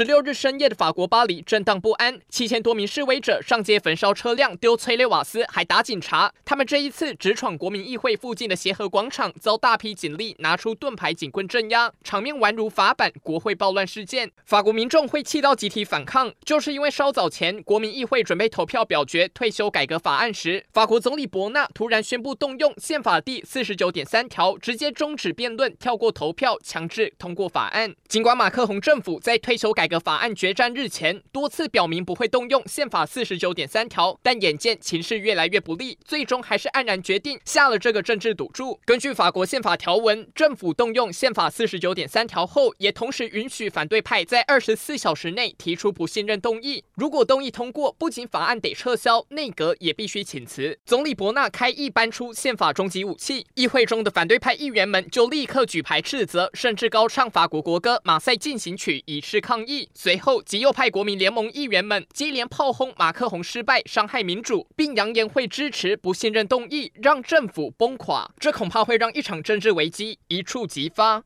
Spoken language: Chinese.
十六日深夜的法国巴黎震荡不安，七千多名示威者上街焚烧车辆、丢催泪瓦斯，还打警察。他们这一次直闯国民议会附近的协和广场，遭大批警力拿出盾牌、警棍镇压，场面宛如法版国会暴乱事件。法国民众会气到集体反抗，就是因为稍早前国民议会准备投票表决退休改革法案时，法国总理伯纳突然宣布动用宪法第四十九点三条，直接终止辩论，跳过投票，强制通过法案。尽管马克宏政府在退休改革法案决战日前多次表明不会动用宪法四十九点三条，但眼见情势越来越不利，最终还是黯然决定下了这个政治赌注。根据法国宪法条文，政府动用宪法四十九点三条后，也同时允许反对派在二十四小时内提出不信任动议。如果动议通过，不仅法案得撤销，内阁也必须请辞。总理伯纳开议搬出宪法终极武器，议会中的反对派议员们就立刻举牌斥责，甚至高唱法国国歌《马赛进行曲》以示抗议议。随后，极右派国民联盟议员们接连炮轰马克宏失败、伤害民主，并扬言会支持不信任动议，让政府崩垮。这恐怕会让一场政治危机一触即发。